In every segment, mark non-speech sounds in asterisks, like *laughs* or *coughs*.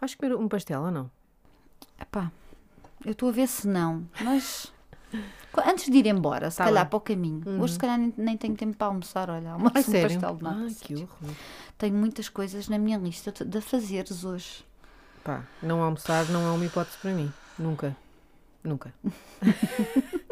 Vais comer um pastel ou não? Epá, eu estou a ver se não, mas *laughs* antes de ir embora, se Tá calhar bem. para o caminho. Hoje se calhar nem, nem tenho tempo para almoçar, olha, almoço Ai, um sério? pastel de nata. Ai, que horror. Tenho muitas coisas na minha lista de de fazeres hoje. Pá, não almoçar não é uma hipótese para mim. Nunca. Nunca. *laughs*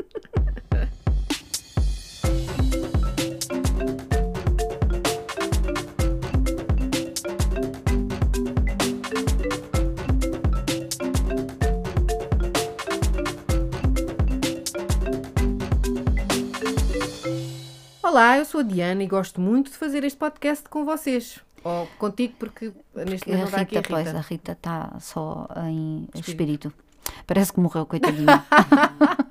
Olá, eu sou a Diana e gosto muito de fazer este podcast com vocês. Ou contigo, porque neste momento não está aqui a Rita, pois, Rita. a Rita está só em Espírito. espírito. Parece que morreu, coitadinha.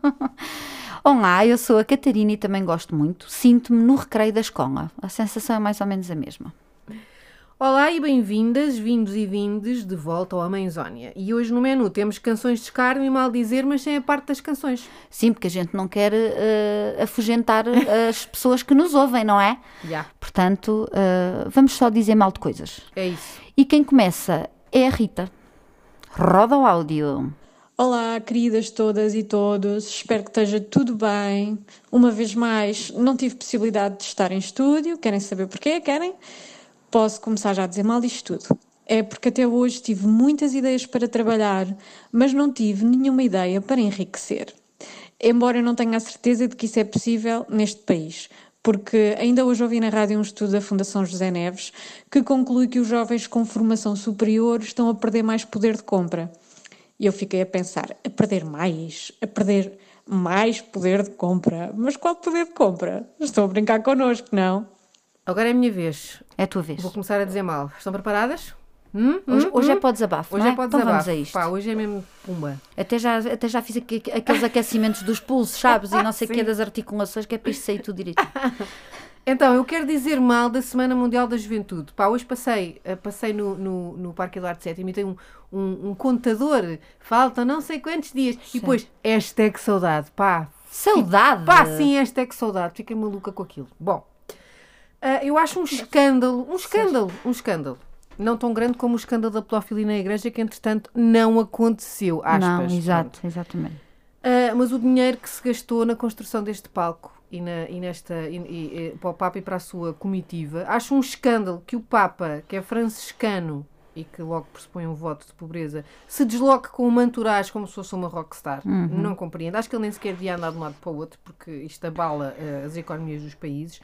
*laughs* Olá, eu sou a Catarina e também gosto muito. Sinto-me no recreio da escola. A sensação é mais ou menos a mesma. Olá e bem-vindas, vindos e vindes de volta ao Amazónia. E hoje no menu temos canções de escárnio e mal dizer, mas sem a parte das canções. Sim, porque a gente não quer eh, afugentar as pessoas que nos ouvem, não é? Já, Portanto, eh, vamos só dizer mal de coisas. é isso. E quem começa é a Rita. Roda o áudio. Olá, queridas todas e todos, espero que esteja tudo bem. Uma vez mais, não tive possibilidade de estar em estúdio, querem saber porquê? Querem? Posso começar já a dizer mal isto tudo. É porque até hoje tive muitas ideias para trabalhar, mas não tive nenhuma ideia para enriquecer. Embora eu não tenha a certeza de que isso é possível neste país, porque ainda hoje ouvi na rádio um estudo da Fundação José Neves que conclui que os jovens com formação superior estão a perder mais poder de compra. E eu fiquei a pensar, a perder mais, a perder mais poder de compra. Mas qual poder de compra? Estão a brincar connosco, não? Agora é a minha vez. É a tua vez. Vou começar a dizer mal. Estão preparadas? Hum? Hoje, Hum? hoje é Hum? para o desabafo, Hoje não é para Então vamos desabafo. a isto. Pá, hoje é mesmo pumba. Até já, até já fiz aqui, aqueles aquecimentos dos pulsos, sabes? E não sei o que *laughs* das articulações, que é para isto sair tudo direito. *laughs* Então, eu quero dizer mal da Semana Mundial da Juventude. Pá, hoje passei, eh, passei no, no, no Parque Eduardo VII e tem um, um, um contador. Faltam não sei quantos dias. E depois, hashtag saudade. Pá, Saudade! Pá, sim, hashtag saudade. Fiquei maluca com aquilo. Bom, ah, eu acho um escândalo, um escândalo, um escândalo. Não tão grande como o escândalo da pedofilia na igreja, que entretanto não aconteceu. Aspas, Não, Pronto. exato, exatamente. Ah, mas o dinheiro que se gastou na construção deste palco e, na, e nesta e, e- para o Papa e para a sua comitiva, acho um escândalo que o Papa, que é franciscano e que logo pressupõe um voto de pobreza, se desloque com uma entourage como se fosse uma rockstar. Não compreendo. Acho que ele nem sequer devia andar de um lado para o outro, porque isto abala ah, as economias dos países.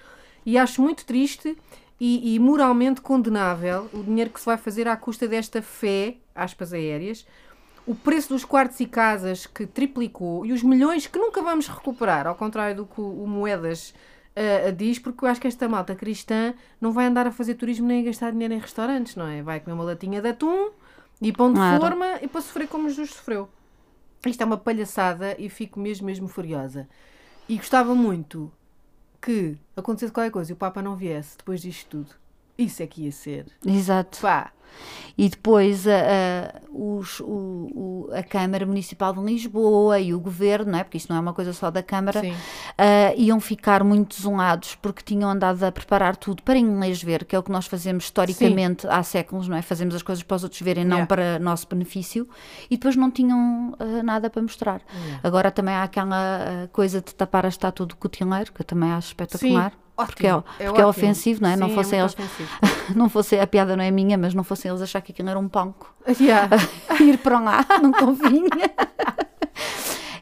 E acho muito triste e, e moralmente condenável o dinheiro que se vai fazer à custa desta fé, aspas aéreas, o preço dos quartos e casas que triplicou e os milhões que nunca vamos recuperar, ao contrário do que o, o Moedas ah, diz, porque eu acho que esta malta cristã não vai andar a fazer turismo nem a gastar dinheiro em restaurantes, não é? Vai comer uma latinha de atum e pão de Claro. forma e para sofrer como Jesus sofreu. Isto é uma palhaçada e fico mesmo, mesmo furiosa. E gostava muito que acontecesse qualquer coisa e o Papa não viesse depois disto tudo. Isso é que ia ser. Exato. Pá, E depois a, a, os- o- o- a Câmara Municipal de Lisboa e o Governo, não é? porque isto não é uma coisa só da Câmara, Sim. ah, iam ficar muito desolados porque tinham andado a preparar tudo para inglês ver, que é o que nós fazemos historicamente há séculos, não é? Fazemos as coisas para os outros verem, não Yeah. para nosso benefício, e depois não tinham ah, nada para mostrar. Agora também há aquela ah, coisa de tapar a estátua do cutileiro, que eu também acho espetacular. Porque é, ótimo. porque é ótimo. ofensivo, não é? não Sim, fossem muito eles, *laughs* não fosse, a piada não é minha, mas não fossem eles achar que aquilo era um palco. *laughs* Yeah. *laughs* ir para lá, não convinha.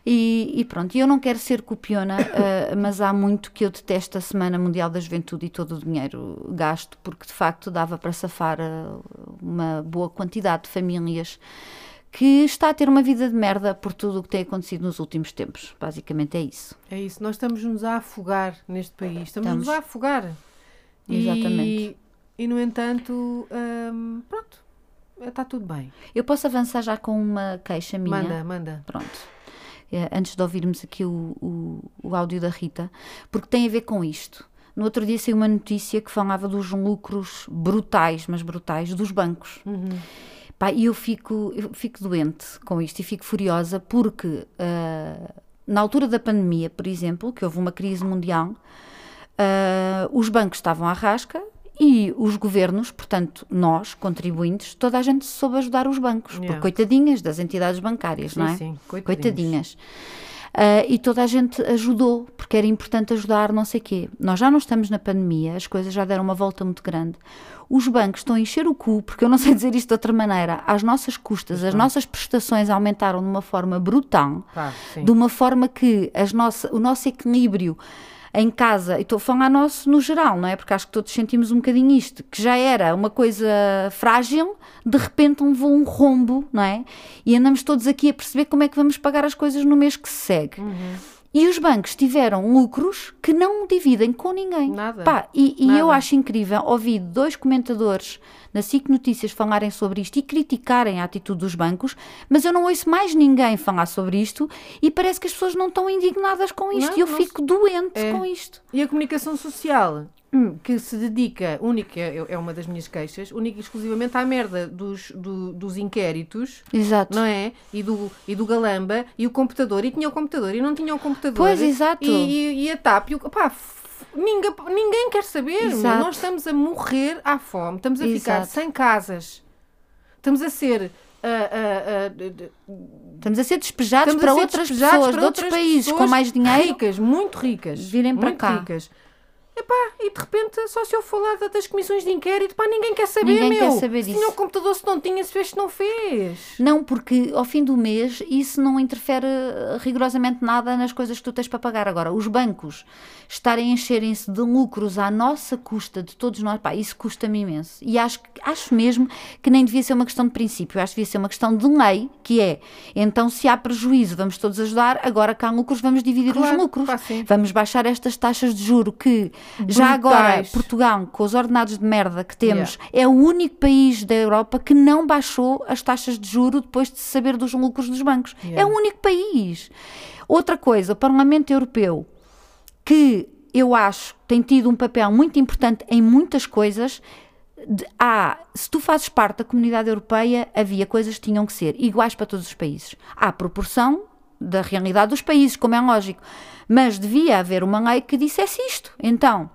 E, e pronto, eu não quero ser copiona, *coughs* eh, mas há muito que eu detesto a Semana Mundial da Juventude e todo o dinheiro gasto, porque de facto dava para safar eh, uma boa quantidade de famílias que está a ter uma vida de merda por tudo o que tem acontecido nos últimos tempos. Basicamente é isso. É isso, nós estamos-nos a afogar neste país, estamos-nos Estamos. a afogar. E- Exatamente. E, no entanto, hum, pronto, está tudo bem. Eu posso avançar já com uma queixa minha? Manda, manda. Pronto. Eh, Antes de ouvirmos aqui o, o, o áudio da Rita, porque tem a ver com isto. No outro dia saiu uma notícia que falava dos lucros brutais, mas brutais, dos bancos. Pá, e eu fico, eu fico doente com isto e fico furiosa porque ah, na altura da pandemia, por exemplo, que houve uma crise mundial, ah, os bancos estavam à rasca E os governos, portanto, nós, contribuintes, toda a gente soube ajudar os bancos, Yeah. por coitadinhas das entidades bancárias, não é? sim, coitadinhos. Coitadinhas. Ah, e toda a gente ajudou, porque era importante ajudar, não sei quê. Nós já não estamos na pandemia, as coisas já deram uma volta muito grande. Os bancos estão a encher o cu, porque eu não sei *laughs* dizer isto de outra maneira, às nossas custas, as nossas prestações aumentaram de uma forma brutal, sim. de uma forma que as nossa, o nosso equilíbrio em casa, e estou a falar nosso no geral, não é? Porque acho que todos sentimos um bocadinho isto, que já era uma coisa frágil, de repente levou um rombo, não é? E andamos todos aqui a perceber como é que vamos pagar as coisas no mês que se segue. E os bancos tiveram lucros que não dividem com ninguém. Nada. Pá, e, e eu Nada. acho incrível ouvir dois comentadores na SIC Notícias falarem sobre isto e criticarem a atitude dos bancos, mas eu não ouço mais ninguém falar sobre isto e parece que as pessoas não estão indignadas com isto. Não, e eu não fico doente É. com isto. E a comunicação social, que se dedica, única, é é uma das minhas queixas, única e exclusivamente à merda dos, do- dos inquéritos, Exato. não é? E do, e do Galamba, e o computador, e tinha o computador, e não tinha o computador. Pois, exato. E, e, e a TAP, e o, pá, ninguém, ninguém quer saber. Exato. Nós estamos a morrer à fome, estamos a ficar Exato. sem casas, estamos a ser... ah, de- de- Estamos a ser despejados Estamos para ser outras pessoas de outros países com mais dinheiro. Ricas, muito ricas. virem para muito cá. ricas. Epá, e de repente só se eu falar da- das comissões de inquérito, pá, ninguém quer saber, Ninguém meu. quer saber se disso. tinha o computador, se não tinha, se fez, se não fez. Não, porque ao fim do mês isso não interfere eh, rigorosamente nada nas coisas que tu tens para pagar. Agora, os bancos estarem a encherem-se de lucros à nossa custa, de todos nós, pá, isso custa-me imenso. E acho, acho mesmo que nem devia ser uma questão de princípio, acho que devia ser uma questão de lei, que é, então se há prejuízo, vamos todos ajudar, agora que há lucros, vamos dividir Claro, os lucros. pá. Vamos baixar estas taxas de juro que já agora Brutais. Portugal, com os ordenados de merda que temos, é o único país da Europa que não baixou as taxas de juro depois de saber dos lucros dos bancos. Yeah. É o único país. Outra coisa, o Parlamento Europeu, que eu acho tem tido um papel muito importante em muitas coisas. de- há, se tu fazes parte da comunidade europeia, havia coisas que tinham que ser iguais para todos os países. Há proporção da realidade dos países, como é lógico. Mas devia haver uma lei que dissesse isto. Então,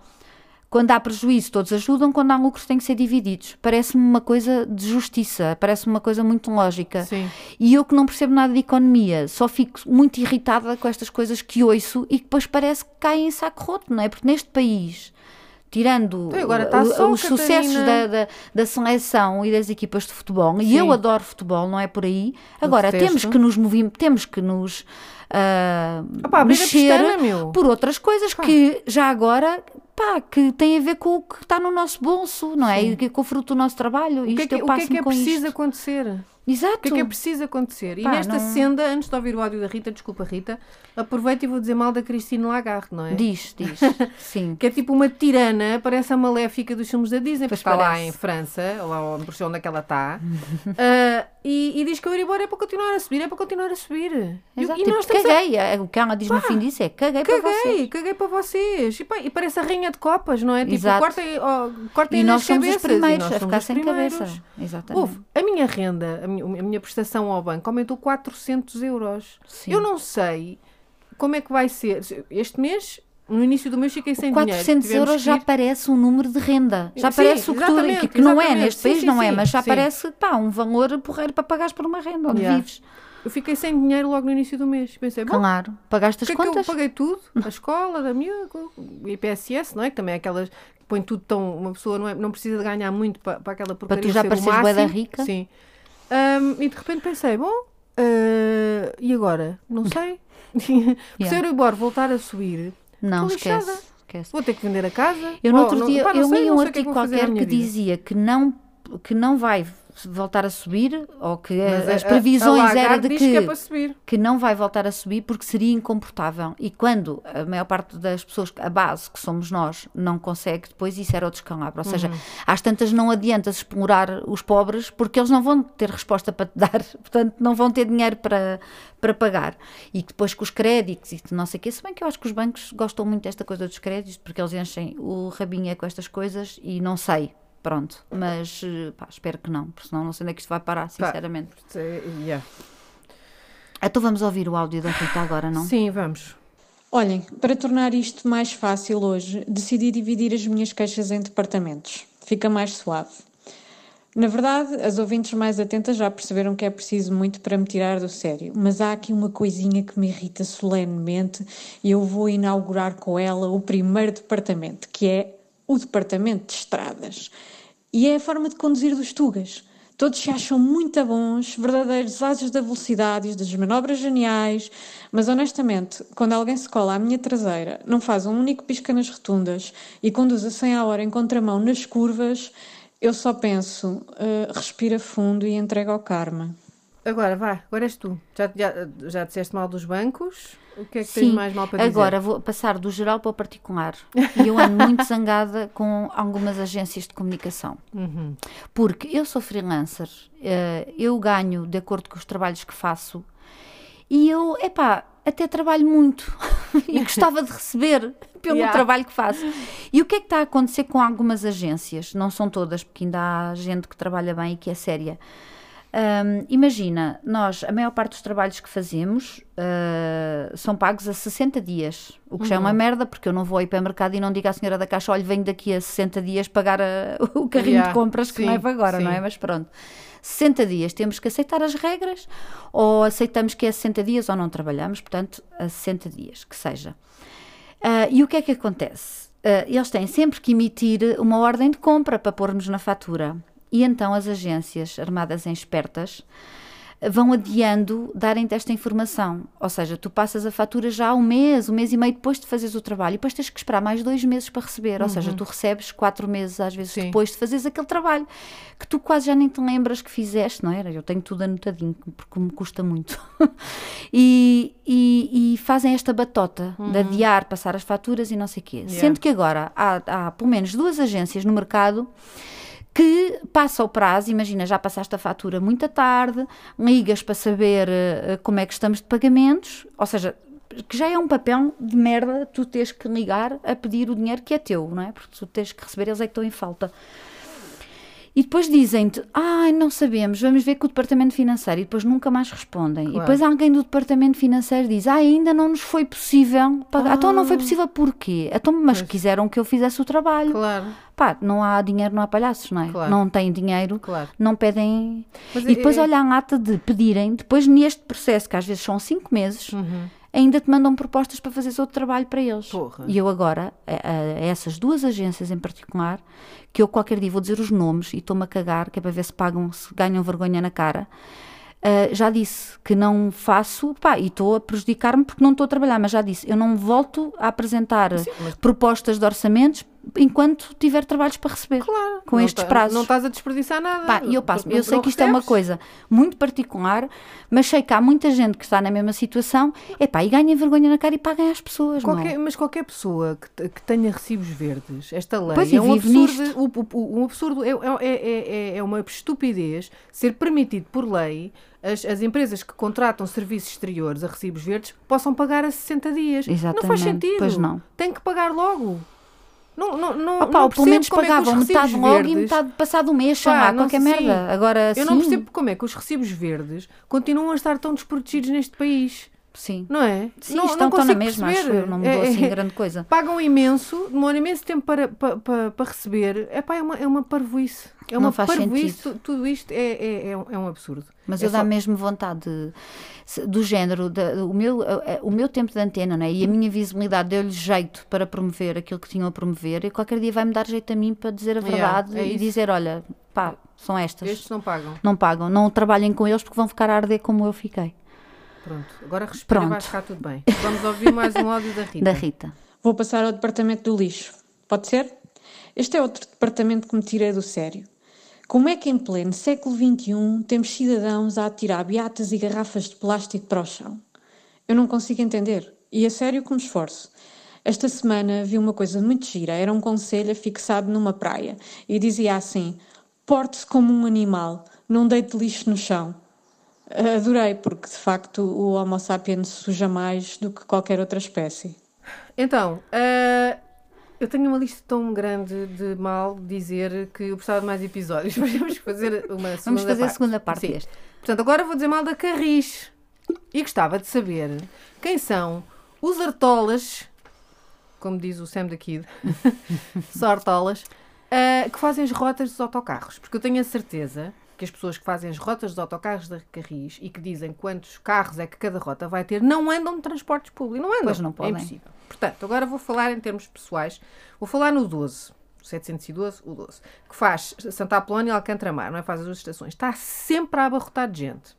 quando há prejuízo, todos ajudam, quando há lucros, têm que ser divididos. Parece-me uma coisa de justiça, parece-me uma coisa muito lógica. Sim. E eu que não percebo nada de economia, só fico muito irritada com estas coisas que ouço e que depois parece que caem em saco roto, não é? Porque neste país, tirando Então, os sucessos Catarina. da, da, da seleção e das equipas de futebol, e eu Sim. adoro futebol, não é por aí, agora temos que nos movim, temos que nos ah, Opá, abrir a mexer pestana, meu. por outras coisas que já agora pá, que têm a ver com o que está no nosso bolso, não é? E com o fruto do nosso trabalho. O que é que, o que, é, que é preciso isto. acontecer? Exato. O que é que é preciso acontecer? E Pá, nesta não- senda, antes de ouvir o áudio da Rita, desculpa Rita, aproveito e vou dizer mal da Cristina Lagarde, não é? Diz, diz. *laughs* Sim. Que é tipo uma tirana, parece a maléfica dos filmes da Disney, porque Pois está lá em França, lá no onde é que ela está, *laughs* ah, e, e diz que o Euribor é para continuar a subir, é para continuar a subir. E- Exato. E, Tipo, nós estamos a... caguei. É, O que ela diz no fim disso é caguei, para vocês. Caguei, caguei para vocês. E, pá, e parece a rainha de copas, não é? Tipo, Exato. cortem, ó, cortem E nós somos cabeças. os primeiros a ficar sem primeiros. cabeça. Exatamente. Houve, a minha renda, a minha, a minha prestação ao banco aumentou 400 euros. Sim. Eu não sei como é que vai ser. Este mês, no início do mês, fiquei sem 400 dinheiro. Tivemos euros que já ir- parece um número de renda. Já Sim, parece o que, tu, que, que não é neste Sim, país, sim, não é, mas já parece pá, um valor porreiro para pagares por uma renda onde Yeah. vives. Eu fiquei sem dinheiro logo no início do mês. Pensei, bom, Claro. Pagaste as que é que eu contas? paguei tudo? *laughs* A escola, da miúda, o IPSS, não é? Que também é aquelas que põe tudo tão. Uma pessoa não, é, não precisa de ganhar muito para, para aquela porcaria tu já pareceres bué da máximo. rica? Sim. Ahm, e de repente pensei, bom, ah, e agora? Não sei. Se *laughs* o Yeah. Euribor voltar a subir, Não, esquece. esquece. vou ter que vender a casa. Eu no Oh, outro não- dia pá, não eu sei, li um artigo qualquer que vida. dizia que não, que não vai voltar a subir, ou que Mas as a- previsões a era Lagarde de diz que é que, para subir. que não vai voltar a subir porque seria incomportável. E quando a maior parte das pessoas, a base que somos nós, não consegue, depois isso era o descalabro. Ou seja, Uhum. às tantas não adianta -se explorar os pobres porque eles não vão ter resposta para te *laughs* dar, portanto não vão ter dinheiro para, para pagar. E depois com os créditos e não sei o quê, se bem que eu acho que os bancos gostam muito desta coisa dos créditos porque eles enchem o rabinho é com estas coisas e não sei. Pronto, mas eh, pá, espero que não, porque senão não sei onde é que isto vai parar, sinceramente. É, yeah. Então vamos ouvir o áudio da Rita agora, não? Sim, vamos. Olhem, para tornar isto mais fácil hoje, decidi dividir as minhas queixas em departamentos. fica mais suave. Na verdade, as ouvintes mais atentas já perceberam que é preciso muito para me tirar do sério, mas há aqui uma coisinha que me irrita solenemente e eu vou inaugurar com ela o primeiro departamento, que é o departamento de estradas. E é a forma de conduzir dos Tugas. Todos se acham muito bons, verdadeiros ases da velocidade das manobras geniais, mas honestamente, quando alguém se cola à minha traseira, não faz um único pisca nas rotundas e conduz a 100 a hora em contramão nas curvas, eu só penso, uh, respira fundo e entrega ao karma. Agora, vá, agora és tu. Já, já, já disseste mal dos bancos? O que é que Sim, tens mais mal para dizer? agora vou passar do geral para o particular. E eu ando muito *laughs* zangada com algumas agências de comunicação. Uhum. Porque eu sou freelancer, eh, eu ganho de acordo com os trabalhos que faço e eu, epá, até trabalho muito *laughs* e gostava de receber pelo Yeah. trabalho que faço. E o que é que está a acontecer com algumas agências? Não são todas, porque ainda há gente que trabalha bem e que é séria. Hum, imagina, nós, a maior parte dos trabalhos que fazemos ah, são pagos a 60 dias, o que já é uma merda, porque eu não vou ir para o mercado e não digo à senhora da caixa: olha, venho daqui a 60 dias pagar a- *laughs* o carrinho Yeah, de compras que sim, leva agora, não sim. é? Mas pronto, 60 dias temos que aceitar as regras, ou aceitamos que é 60 dias ou não trabalhamos, portanto, a 60 dias, que seja. Ah, e o que é que acontece? Ah, eles têm sempre que emitir uma ordem de compra para pormos na fatura. E então as agências, armadas em espertas, vão adiando darem-te esta informação. Ou seja, tu passas a fatura já um mês, um mês e meio depois de fazeres o trabalho, e depois tens que esperar mais dois meses para receber. Ou seja, tu recebes quatro meses, às vezes, Sim. depois de fazeres aquele trabalho que tu quase já nem te lembras que fizeste, não era? Eu tenho tudo anotadinho, porque me custa muito. *laughs* e, e- e fazem esta batota de adiar, passar as faturas e não sei o quê. Yeah. Sendo que agora há, há pelo menos duas agências no mercado que passa o prazo, imagina, já passaste a fatura muito tarde, ligas para saber eh, como é que estamos de pagamentos, ou seja, que já é um papel de merda tu tens que ligar a pedir o dinheiro que é teu, não é? Porque tu tens que receber, eles é que estão em falta. E depois dizem-te, ai, não sabemos, vamos ver com o departamento financeiro. E depois nunca mais respondem. E Claro. depois alguém do departamento financeiro diz, ah, ainda não nos foi possível pagar. Então não foi possível porquê? Então, mas Pois. quiseram que eu fizesse o trabalho. Claro, Pá, não há dinheiro, não há palhaços, não é? Claro. Não têm dinheiro, claro. não pedem. Mas e depois é- olha a lata de pedirem, depois neste processo, que às vezes são cinco meses, Uhum. Ainda te mandam propostas para fazeres outro trabalho para eles. Porra. E eu agora, a, a- essas duas agências em particular, que eu qualquer dia vou dizer os nomes e estou-me a cagar, que é para ver se pagam, se ganham vergonha na cara. ah, já disse que não faço, pá, e estou a prejudicar-me porque não estou a trabalhar, mas já disse, eu não volto a apresentar mas- propostas de orçamentos enquanto tiver trabalhos para receber Claro. com estes tá- prazos. Não estás a desperdiçar nada. Pá, eu passo eu sei que isto é uma recebes. coisa muito particular, mas sei que há muita gente que está na mesma situação, epá, e ganhem vergonha na cara e paguem às pessoas, Qualquer- não. mas qualquer pessoa que, que tenha recibos verdes, esta lei Pois, é um absurdo. um absurdo é, é, é, é- é uma estupidez ser permitido por lei as, as empresas que contratam serviços exteriores a recibos verdes possam pagar a 60 dias. Não faz Exatamente, sentido. pois não. Tem que pagar logo. Não, não, não, Opa, não pelo menos como é pagavam metade recibos logo e verdes- metade passado um mês, Pá, não qualquer sei, merda. Agora sim. Eu não percebo como é que os recibos verdes continuam a estar tão desprotegidos neste país. Sim. Não é? Sim, não, estão, não na mesma, acho perceber. eu, não mudou É- assim é- grande coisa. pagam imenso, demoram imenso tempo para, para, para, para receber. Epá, é, uma, é uma parvoíce. É Não uma faz parvoíce. sentido. Tu- Tudo isto é, é, é, um, é absurdo. Mas É eu dá só- mesmo vontade de- do género, da- o, meu, o meu tempo de antena né, e a minha visibilidade deu-lhe jeito para promover aquilo que tinham a promover e qualquer dia vai-me dar jeito a mim para dizer a verdade é e dizer: olha, pá, são estas. Estes não pagam. Não pagam, não trabalhem com eles porque vão ficar a arder como eu fiquei. Pronto. Agora respira Pronto. vai ficar tudo bem. Vamos ouvir mais um áudio da Rita. Da Rita. Vou passar ao departamento do lixo. Pode ser? Este é outro departamento que me tirei do sério. Como é que em pleno século XXI temos cidadãos a atirar beatas e garrafas de plástico para o chão? Eu não consigo entender. E a sério que me esforço. Esta semana vi uma coisa muito gira. Era um conselho fixado numa praia. E dizia assim, porte-se como um animal, não deite lixo no chão. Adorei, porque de facto o Homo sapiens suja mais do que qualquer outra espécie. Então, ah, eu tenho uma lista tão grande de mal dizer que eu precisava de mais episódios. *laughs* Mas vamos fazer uma segunda Vamos fazer a parte. segunda parte Sim. deste. Portanto, agora vou dizer mal da Carris. E gostava de saber quem são os artolas, como diz o Sam da Kid, *laughs* sartolas, ah, que fazem as rotas dos autocarros. Porque eu tenho a certeza que as pessoas que fazem as rotas dos autocarros da Carris e que dizem quantos carros é que cada rota vai ter, não andam de transportes públicos. Não andam. Pois não É podem. impossível. Portanto, agora vou falar em termos pessoais. Vou falar no 12. 712, o 12. Que faz Santa Apolónia e Alcântara Mar, não é? Faz as duas estações. Está sempre a abarrotar de gente.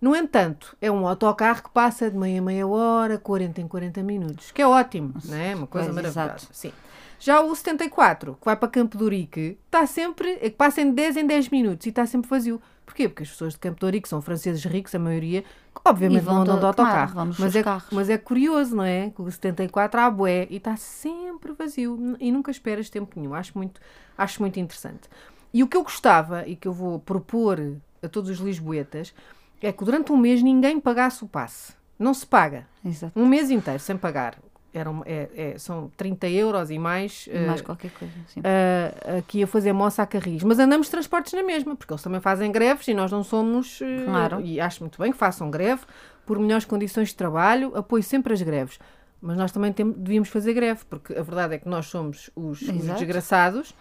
No entanto, é um autocarro que passa de meia a meia hora, 40 em 40 minutos, que é ótimo, não é? Uma coisa Pois, maravilhosa. exato. Sim. Já o 74, que vai para Campo de Ourique, está sempre, é que passa em 10 em 10 minutos e está sempre vazio. Porquê? Porque as pessoas de Campo de Ourique são franceses ricos, a maioria, que obviamente vão não andam de autocarro. claro, mas, é, carros. mas é curioso, não é? Que o 74 há bué e está sempre vazio e nunca esperas tempo nenhum. Acho muito, acho muito interessante. E o que eu gostava e que eu vou propor a todos os lisboetas é que durante um mês ninguém pagasse o passe. Não se paga. Exato. Um mês inteiro sem pagar. Eram, é, é- são 30 euros e mais. Mais eh, qualquer coisa. Sim. uh, aqui a fazer moça a Carris. Mas andamos de transportes na mesma, porque eles também fazem greves e nós não somos. uh, Claro. E acho muito bem que façam greve por melhores condições de trabalho, apoio sempre as greves. Mas nós também tem- devíamos fazer greve, porque a verdade é que nós somos os, os desgraçados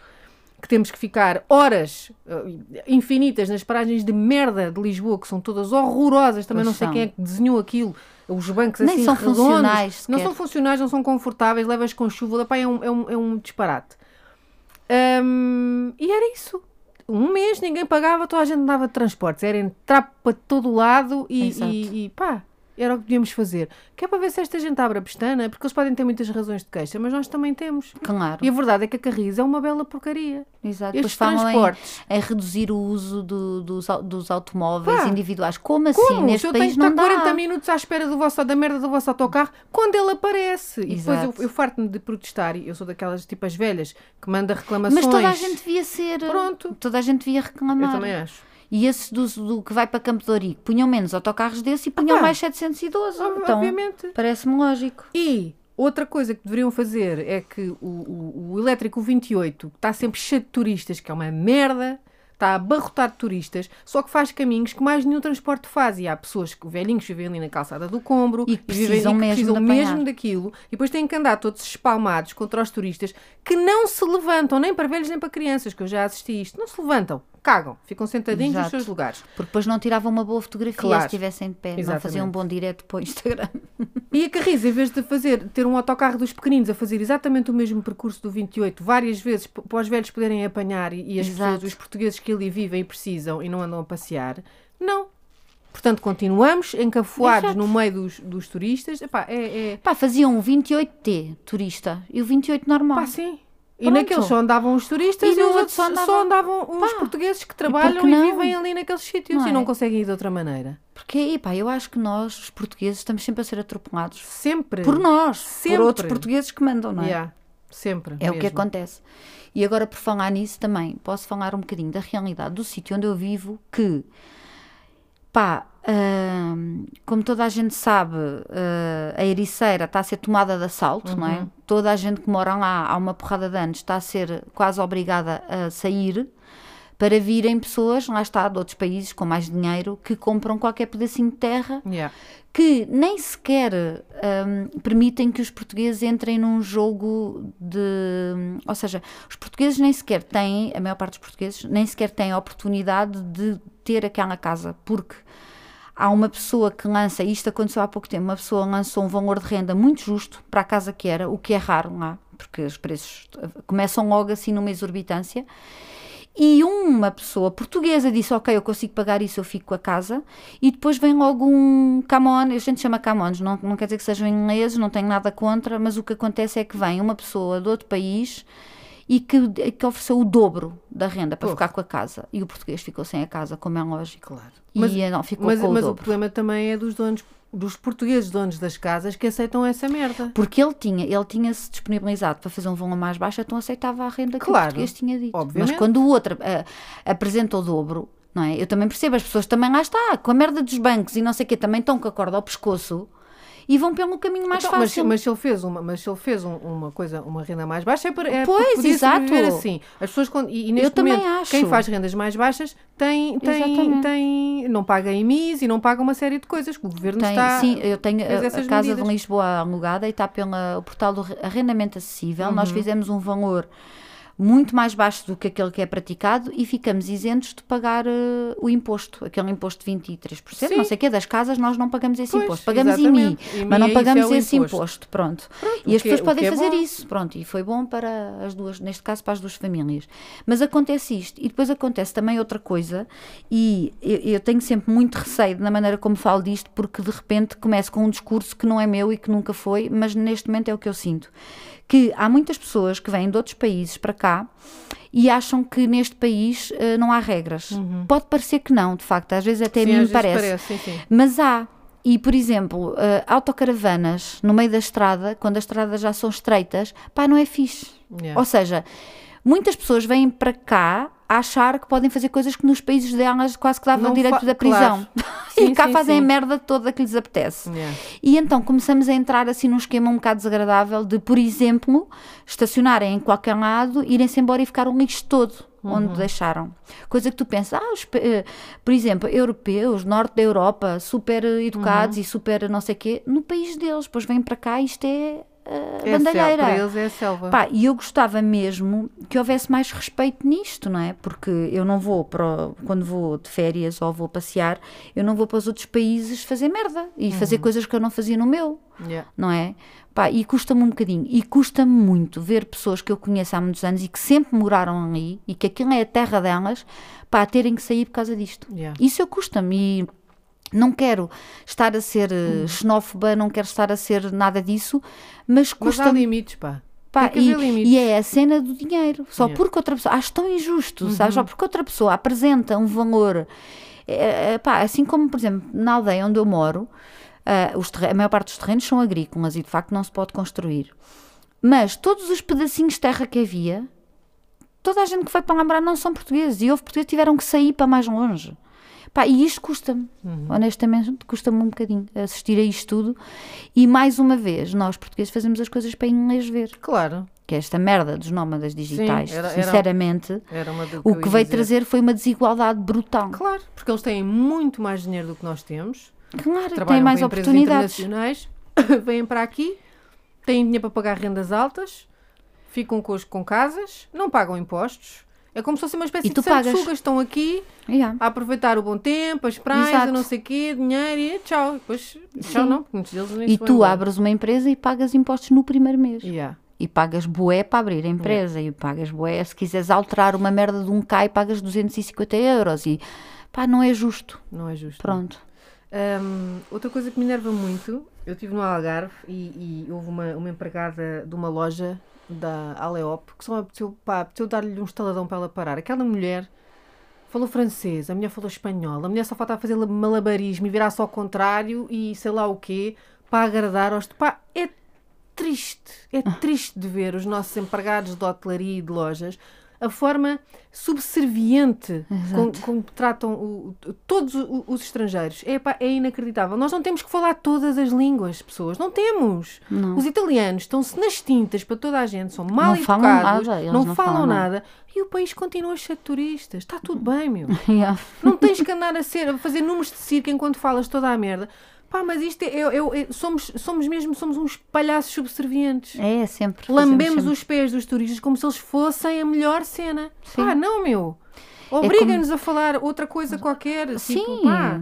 que temos que ficar horas uh, infinitas nas paragens de merda de Lisboa, que são todas horrorosas. Também Pois não sei são. quem é que desenhou aquilo. Os bancos Nem assim são redondos. funcionais Não sequer. são funcionais, não são confortáveis, levas com chuva. É, um, é, um, é um disparate. Hum, e era isso. Um mês ninguém pagava, toda a gente andava de transportes. Era entrar para todo lado e, e, e pá, era o que podíamos fazer. Que é para ver se esta gente abre a pestana, porque eles podem ter muitas razões de queixa, mas nós também temos. Claro. E a verdade é que a Carris é uma bela porcaria. Exato. Depois Estes em, transportes. em reduzir o uso do- dos, dos automóveis Pá, individuais. Como assim? Como? Neste Se eu tenho país que estar não dá. 40 minutos à espera do vosso, da merda do vosso autocarro quando ele aparece. E depois Exato. eu, eu farto-me de protestar. E eu sou daquelas tipas velhas que manda reclamações. Mas toda a gente devia ser. Pronto. Toda a gente devia reclamar. Eu também acho. E esse do, do que vai para Campo de Ourique punham menos autocarros desse e punham pá. mais 712. Ob- então, Obviamente. parece-me lógico. E outra coisa que deveriam fazer é que o, o, o elétrico 28 que está sempre cheio de turistas, que é uma merda, está a abarrotar de turistas, só que faz caminhos que mais nenhum transporte faz. E há pessoas que velhinhos vivem ali na calçada do Combro E que vivem- precisam que mesmo precisam mesmo daquilo e depois têm que andar todos espalmados contra os turistas que não se levantam, nem para velhos nem para crianças, que eu já assisti isto. Não se levantam, cagam, ficam sentadinhos nos Exato. seus lugares. Porque depois não tiravam uma boa fotografia Claro. se estivessem de pé. Não Exatamente. faziam um bom direto para o Instagram. E a Carris, em vez de fazer, ter um autocarro dos pequeninos a fazer exatamente o mesmo percurso do 28, várias vezes, para os velhos poderem apanhar e, e as Exato. pessoas, os portugueses que ali vivem e precisam e não andam a passear, não. Portanto, continuamos encafuados Exato. no meio dos, dos turistas. Epá, é, é... Pá, faziam um 28T turista e o 28 normal. Pá, sim. E Pronto. naqueles só andavam os turistas E e, os outro outros só só andavam- andavam, os Pá. portugueses que trabalham e, não? vivem ali naqueles sítios Não e não é? conseguem ir de outra maneira. Porque, epá, eu acho que nós, os portugueses, estamos sempre a ser atropelados Sempre. por nós, Sempre. por outros portugueses que mandam, não é? Yeah. Sempre. É o que mesmo. acontece. E agora, por falar nisso, também posso falar um bocadinho da realidade do sítio onde eu vivo, que, pá, hum, como toda a gente sabe, uh, a Ericeira está a ser tomada de assalto, não é? Toda a gente que mora lá há uma porrada de anos está a ser quase obrigada a sair para virem pessoas, lá está, de outros países com mais dinheiro, que compram qualquer pedacinho de terra Yeah. que nem sequer hum, permitem que os portugueses entrem num jogo de. Ou seja, os portugueses nem sequer têm, a maior parte dos portugueses, nem sequer têm a oportunidade de ter aquela casa, porque há uma pessoa que lança, isto aconteceu há pouco tempo, uma pessoa lançou um valor de renda muito justo para a casa que era, o que é raro lá, porque os preços eh, começam logo assim numa exorbitância. E uma pessoa portuguesa disse: Ok, eu consigo pagar isso, eu fico com a casa. E depois vem logo um camon, a gente chama camões, não, não quer dizer que sejam ingleses, não tenho nada contra, mas o que acontece é que vem uma pessoa de outro país e que, que ofereceu o dobro da renda para Porra. ficar com a casa. E o português ficou sem a casa, como é lógico. Claro. E Mas- não, ficou Mas, com o mas o problema também é dos donos, dos portugueses donos das casas que aceitam essa merda. Porque ele tinha, ele tinha-se disponibilizado para fazer um valor mais baixo, então aceitava a renda que Claro, o português tinha dito. obviamente. Mas quando o outro ah, apresenta o dobro, não é? Eu também percebo, as pessoas também lá está, com a merda dos bancos e não sei o quê, também estão com a corda ao pescoço e vão pelo caminho mais Então, fácil. mas se ele fez uma, mas se ele fez um- uma coisa, uma renda mais baixa, é para é Pois, exato. assim. As pessoas quando- e, e neste também momento, acho. quem faz rendas mais baixas tem, tem, Exatamente. tem não paga IMIs e não paga uma série de coisas que o governo Tem- está sim, eu tenho a, a casa medidas. de Lisboa alugada e está pelo portal do re- arrendamento acessível. Uhum. Nós fizemos um valor muito mais baixo do que aquele que é praticado e ficamos isentos de pagar uh, o imposto, aquele imposto de 23%, Sim. não sei o quê, das casas nós não pagamos esse Pois, imposto, pagamos IMI, exatamente. IMI mas não pagamos é esse imposto. imposto, pronto. Pronto, e as que pessoas é- o podem é fazer bom. isso, pronto, e foi bom para as duas, neste caso para as duas famílias. Mas acontece isto, e depois acontece também outra coisa, e eu, eu tenho sempre muito receio na maneira como falo disto, porque de repente começo com um discurso que não é meu e que nunca foi, mas neste momento é o que eu sinto. Que há muitas pessoas que vêm de outros países para cá e acham que neste país eh, não há regras. Pode parecer que não, de facto, às vezes até a Sim, mim às me vezes parece. sim, sim. Mas há. E, por exemplo, eh, autocaravanas no meio da estrada, quando as estradas já são estreitas, pá, não é fixe. Yeah. Ou seja, muitas pessoas vêm para cá a achar que podem fazer coisas que nos países delas quase que davam direito da prisão. claro. *laughs* e Sim, cá sim, fazem sim. a merda toda que lhes apetece. Yeah. E então começamos a entrar assim num esquema um bocado desagradável de, por exemplo, estacionarem em qualquer lado, irem-se embora e ficar o lixo todo onde Uhum. deixaram. Coisa que tu pensas, ah, os, eh, por exemplo, europeus, norte da Europa, super eh, educados Uhum. e super não sei o quê, no país deles, depois vêm para cá e isto é eh, É selva, bandalheira. para eles é selva. Pá, e eu gostava mesmo que houvesse mais respeito nisto, não é? Porque eu não vou para o- quando vou de férias ou vou passear, eu não vou para os outros países fazer merda e fazer Uhum. coisas que eu não fazia no meu, Yeah. não é? Pá, e custa-me um bocadinho. E custa-me muito ver pessoas que eu conheço há muitos anos e que sempre moraram ali e que aquilo é a terra delas, pá, terem que sair por causa disto. Yeah. Isso eu custa-me não quero estar a ser Uhum. eh, xenófoba, não quero estar a ser nada disso, mas Mas há limites, pá. Pá, e, e é a cena do dinheiro. Só Yeah. Uhum. porque outra pessoa. Acho tão injusto, sabes? Só porque outra pessoa apresenta um valor. é, pá, assim como, por exemplo, na aldeia onde eu moro, terre- a maior parte dos terrenos são agrícolas e de facto não se pode construir. Mas todos os pedacinhos de terra que havia, toda a gente que foi para lembrar não são portugueses. E houve portugueses que tiveram que sair para mais longe. Pá, e isto custa-me, Uhum. honestamente, custa-me um bocadinho assistir a isto tudo. E mais uma vez, nós portugueses fazemos as coisas para inglês ver Claro. que é esta merda dos nómadas digitais, era- era- sinceramente, Era do o que ia veio dizer. trazer foi uma desigualdade brutal. Claro, porque eles têm muito mais dinheiro do que nós temos. Claro, Trabalham mais oportunidades. internacionais, *coughs* vêm para aqui, têm dinheiro para pagar rendas altas, ficam com, com casas, não pagam impostos. É como se fosse uma espécie E de sanguessugas. Estão aqui Yeah. a aproveitar o bom tempo, as praias, Exato. não sei o quê, dinheiro e tchau. E Depois, tchau Sim. não, porque muitos deles nem E tu abres uma empresa e pagas impostos no primeiro mês. Yeah. E pagas bué para abrir a empresa. E pagas bué, se quiseres alterar uma merda de um CAI, pagas 250 euros. E pá, não é justo. Não é justo. Pronto. Hum, outra coisa que me enerva muito, eu estive no Algarve e, e houve uma, uma empregada de uma loja da Aleop que só apeteceu, pá, apeteceu dar-lhe um estaladão para ela parar. Aquela mulher falou francês, a mulher falou espanhol, a mulher só faltava fazer malabarismo e virar-se ao contrário e sei lá o quê para agradar aos. Pá, é triste, é triste de ver os nossos empregados de hotelaria e de lojas a forma subserviente com, Exato. com que tratam o- todos os estrangeiros. É, pá, é inacreditável. Nós não temos que falar todas as línguas, pessoas. Não temos. Não. Os italianos estão-se nas tintas para toda a gente, são mal Não falam educados, nada, eles não, não falam falam nada. E o país continua cheio de turistas. Está tudo bem, meu. *laughs* Yeah. Não tens que andar a, ser, a fazer números de circo enquanto falas toda a merda. Pá, mas isto é, é- é- é- somos, somos mesmo somos uns palhaços subservientes. É, sempre. fazemos Lambemos sempre. os pés dos turistas como se eles fossem a melhor cena. Sim. É Pá, não, meu. Obriga-nos a falar outra coisa qualquer. Sim, Tipo, pá.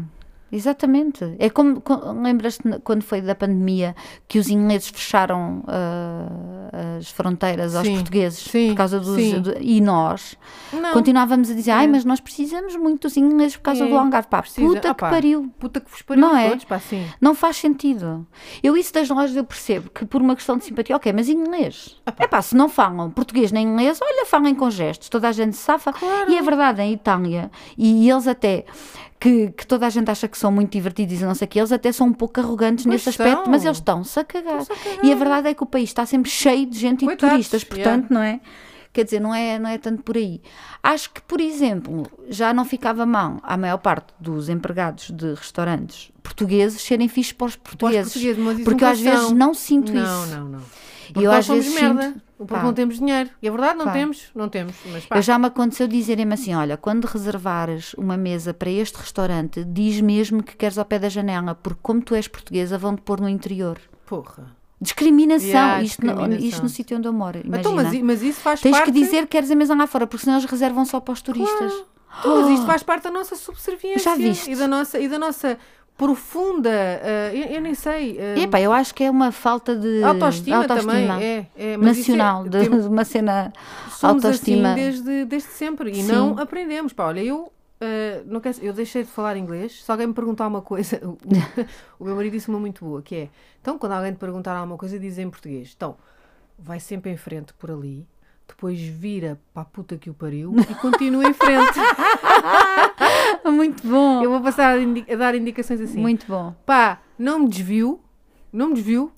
Exatamente. É como, co- lembras-te quando foi da pandemia que os ingleses fecharam ah, as fronteiras aos Sim, portugueses sim, por causa dos. do- e nós Não. continuávamos a dizer, ai, É. mas nós precisamos muito dos ingleses por causa É, do Algarve. Pá, precisa. puta Ah, que pariu. Puta que vos pariu Não é? todos, pá, sim. Não faz sentido. Eu isso das lojas eu percebo que por uma questão de simpatia, ok, mas inglês. É pá, se não falam português nem inglês, olha, falem com gestos, toda a gente se safa. Claro. E é verdade, em Itália, e eles até, que, que toda a gente acha que são muito divertidos e não sei o que, eles até são um pouco arrogantes Pois nesse aspecto, são. mas eles estão-se a cagar. E a verdade é que o país está sempre cheio de gente e de Coitados, turistas, portanto, não é? Quer dizer, não é, não é tanto por aí. Acho que, por exemplo, já não ficava mal a maior parte dos empregados de restaurantes portugueses serem fixos para os Para os portugueses. portugueses, Porque eu às vezes não sinto não, isso. Não, não, E Porque eu nós às somos vezes merda. sinto. Porque pá. não temos dinheiro. E é verdade, não Pá. temos. Não temos. Mas pá. Eu já me aconteceu dizerem-me assim: olha, quando reservares uma mesa para este restaurante, diz mesmo que queres ao pé da janela, porque como tu és portuguesa, vão-te pôr no interior. Porra. Discriminação. Yeah, isto, no- discriminação. isto no sítio onde eu moro. Imagina. Então, mas, mas isso faz Tens parte... que dizer que queres a mesa lá fora, porque senão eles reservam só para os turistas. Então, mas isto *gasps* faz parte da nossa subserviência. E da nossa, e da nossa profunda... ah, eu, eu nem sei... E, epá, eu acho que é uma falta de autoestima, autoestima também. É, é, é- nacional, de, tem- de *laughs* uma cena somos autoestima. assim desde, desde sempre e Sim. não aprendemos. Pá, olha, eu, ah, não quero, eu deixei de falar inglês. Se alguém me perguntar uma coisa, o, *laughs* o meu marido disse uma muito boa, que é, então quando alguém te perguntar alguma coisa, diz em português. Então, vai sempre em frente por ali, depois vira para a puta que o pariu e continua em frente. *laughs* Passar a, dar indicações assim. Muito bom. Pá, não me desvio, não me desvio.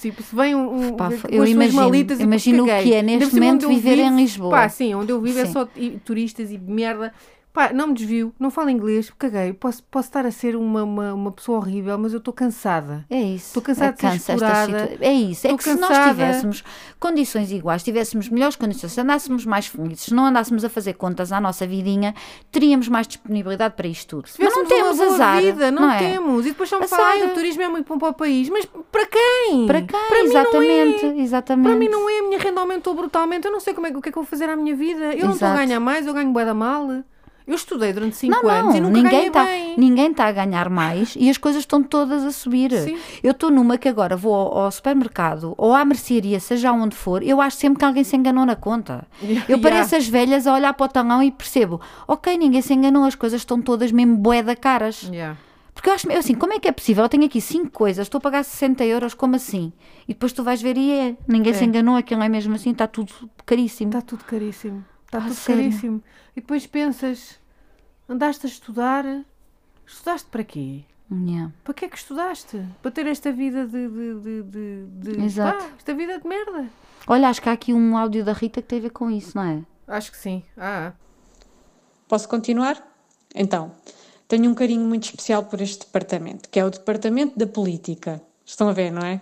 Tipo, se vem um, um Pá, eu imagino- malitas imagino o que é neste momento viver em vivo- Lisboa. Pá, sim, onde eu vivo é Sim. só i- turistas e merda. Pá, não me desvio, não falo inglês, caguei. Posso, posso estar a ser uma, uma, uma pessoa horrível, mas eu estou cansada. É isso. Estou cansada é de ser explorada. situa- É isso. É Estou que se nós cansada. tivéssemos condições iguais, tivéssemos melhores condições, se andássemos mais felizes, se não andássemos a fazer contas à nossa vidinha, teríamos mais disponibilidade para isto tudo. Mas não temos azar. vida, não, é? temos. E depois só me falam, "Ai, o turismo é muito bom para o país. Mas para quem? Para quem? Para mim não é. exatamente, exatamente. Para mim não é, a minha renda aumentou brutalmente. Eu não sei como é, o que é que eu vou fazer à minha vida. Eu não estou a Exato. ganhar mais, eu ganho bué da mal. Eu estudei durante 5 Não, anos e nunca ninguém está bem. ninguém tá a ganhar mais e as coisas estão todas a subir. Sim. Eu estou numa que agora vou ao, ao supermercado ou à mercearia, seja onde for, eu acho sempre que alguém se enganou na conta. *laughs* Eu Yeah. pareço as velhas a olhar para o talão e percebo, ok, ninguém se enganou, as coisas estão todas mesmo boeda caras. Yeah. Porque eu acho, eu assim, como é que é possível? Eu tenho aqui cinco coisas, estou a pagar 60 euros, como assim? E depois tu vais ver e é, ninguém se É. enganou, aquilo é mesmo assim, está tudo caríssimo. Está tudo caríssimo. Está Ah, tudo sério? caríssimo. E depois pensas, andaste a estudar, estudaste para quê? Yeah. Para que é que estudaste? Para ter esta vida de. de, de, de, de- Exato. pá, esta vida de merda. Olha, acho que há aqui um áudio da Rita que tem a ver com isso, não é? Acho que sim. Ah, Posso continuar? Então, tenho um carinho muito especial por este departamento, que é o Departamento da Política. Estão a ver, não é?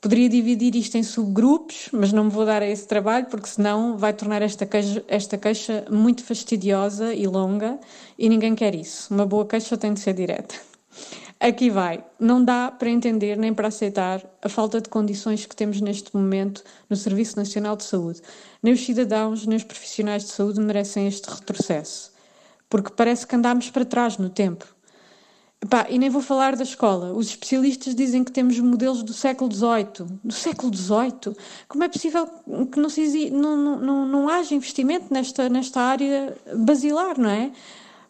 Poderia dividir isto em subgrupos, mas não me vou dar a esse trabalho, porque senão vai tornar esta queixa, esta queixa muito fastidiosa e longa e ninguém quer isso. Uma boa queixa tem de ser direta. Aqui vai. Não dá para entender nem para aceitar a falta de condições que temos neste momento no Serviço Nacional de Saúde. Nem os cidadãos, nem os profissionais de saúde merecem este retrocesso. Porque parece que andámos para trás no tempo. Epá, e nem vou falar da escola. Os especialistas dizem que temos modelos do século XVIII. Do século XVIII? Como é possível que não, se exi- não, não, não, não haja investimento nesta, nesta área basilar, não é?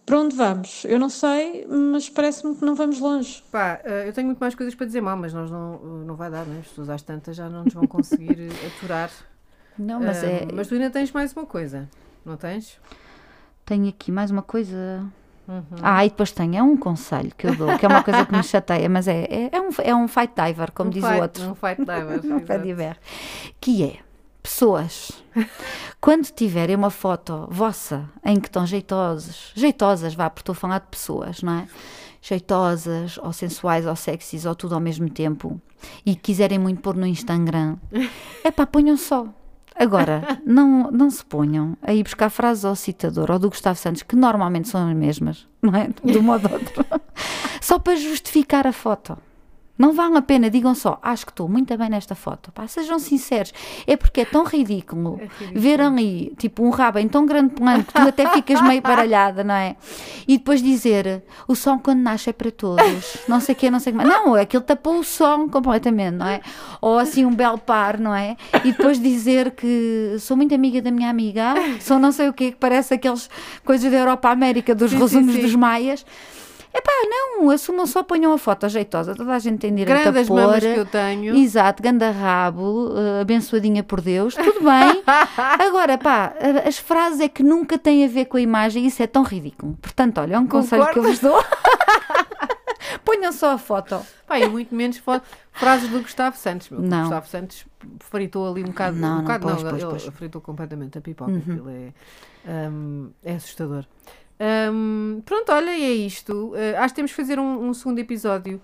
Para onde vamos? Eu não sei, mas parece-me que não vamos longe. pá, eh, eu tenho muito mais coisas para dizer mal, mas nós não, eh, não vai dar, não é? As pessoas às tantas já não nos vão conseguir eh, *laughs* aturar. Não, mas Ah, é. mas tu ainda tens mais uma coisa, não tens? Tenho aqui mais uma coisa. Uhum. Ah, e depois tenho, é um conselho que eu dou, que é uma coisa que me chateia, mas é, é, é um, é um fight diver, como Um diz fight- o outro. Um fight diver. *laughs* Um pé exato. de ver. Que é, pessoas, *laughs* quando tiverem uma foto vossa em que estão jeitosos, jeitosas, vá, porque estou a falar de pessoas, não é? Jeitosas, ou sensuais, ou sexys, ou tudo ao mesmo tempo, e quiserem muito pôr no Instagram, *laughs* é pá, ponham só. Agora, não, não se ponham a ir buscar frases ao citador ou do Gustavo Santos, que normalmente são as mesmas, não é? De um modo ou outro. *laughs* Só para justificar a foto. Não vale a pena, digam só, acho que estou muito bem nesta foto. Pá, sejam sinceros. É porque é tão ridículo, É ridículo. ver ali, tipo, um rabo em tão grande plano que tu até ficas meio baralhada, não é? E depois dizer, o som quando nasce é para todos, não sei o quê, não sei o que mais. Não, aquilo tapou o som completamente, não é? Ou assim um belo par, não é? E depois dizer que sou muito amiga da minha amiga, sou não sei o quê, que parece aqueles coisas da Europa-América, dos Sim, dos maias. Epá, não, assumam só, ponham a foto jeitosa, toda a gente tem direito Grandes a pôr. mamas que eu tenho. Exato, ganda rabo, eh, abençoadinha por Deus, tudo bem. *laughs* Agora, pá, a- as frases é que nunca têm a ver com a imagem, isso é tão ridículo. Portanto, olha, é um conselho que eu vos dou. *laughs* Ponham só a foto. Pá, e muito menos fo- frases do Gustavo Santos. Meu. Não. Gustavo Santos fritou ali um bocado. Não, um não, bocado, pois, não, pois, pois. fritou completamente a pipoca. Uhum. Aquilo é, hum, é assustador. Hum, pronto, olha, é isto. Uh, acho que temos que fazer um, um segundo episódio.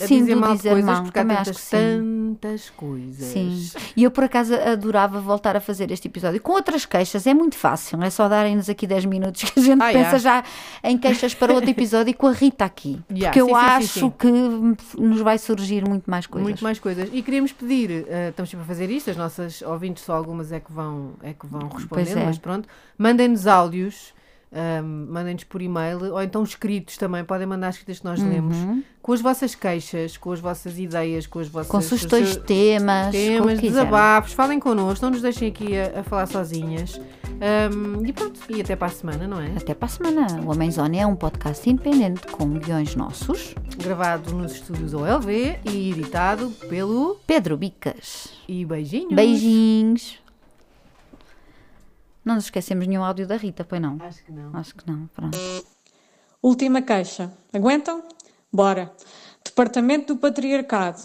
a Sim, dizer mal de dizer coisas, mal, porque há também tantas, tantas coisas. Sim, e eu por acaso adorava voltar a fazer este episódio com outras queixas, é muito fácil, é só darem-nos aqui 10 minutos que a gente Ah, pensa yeah. já em queixas para outro episódio e com a Rita aqui, *laughs* Yeah, porque eu sim, sim, sim, acho sim. que nos vai surgir muito mais coisas. Muito mais coisas. E queríamos pedir, eh, estamos sempre a fazer isto, as nossas ouvintes só algumas é que vão, é que vão respondendo, é. mas pronto. Mandem-nos áudios, ahm, mandem-nos por e-mail, ou então escritos também, podem mandar escritas que nós lemos, Uhum. com as vossas queixas, com as vossas ideias, com as vossas... Com sugestões de temas, temas, desabafos, falem connosco, não nos deixem aqui a, a falar sozinhas. Ahm, e pronto, e até para a semana, não é? Até para a semana. O Homenzone é um podcast independente com guiões nossos. Gravado nos estúdios OLV e editado pelo... Pedro Bicas. E beijinhos! Beijinhos. Não nos esquecemos nenhum áudio da Rita, pois não? Acho que não. Acho que não. Pronto. Última queixa. Aguentam? Bora. Departamento do Patriarcado.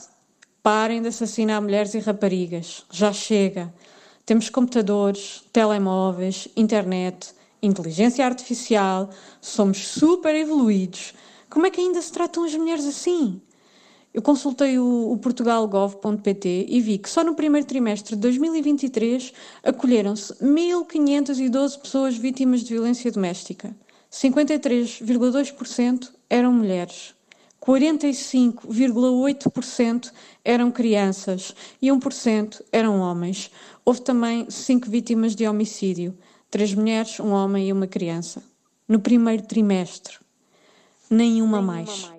Parem de assassinar mulheres e raparigas. Já chega. Temos computadores, telemóveis, internet, inteligência artificial. Somos super evoluídos. Como é que ainda se tratam as mulheres assim? Eu consultei o, o portugalgov.pt e vi que só no primeiro trimestre de 2023 acolheram-se 1.512 pessoas vítimas de violência doméstica. 53,2% eram mulheres. 45,8% eram crianças e 1% eram homens. Houve também 5 vítimas de homicídio, 3 mulheres, um homem e uma criança. No primeiro trimestre. Nenhuma mais.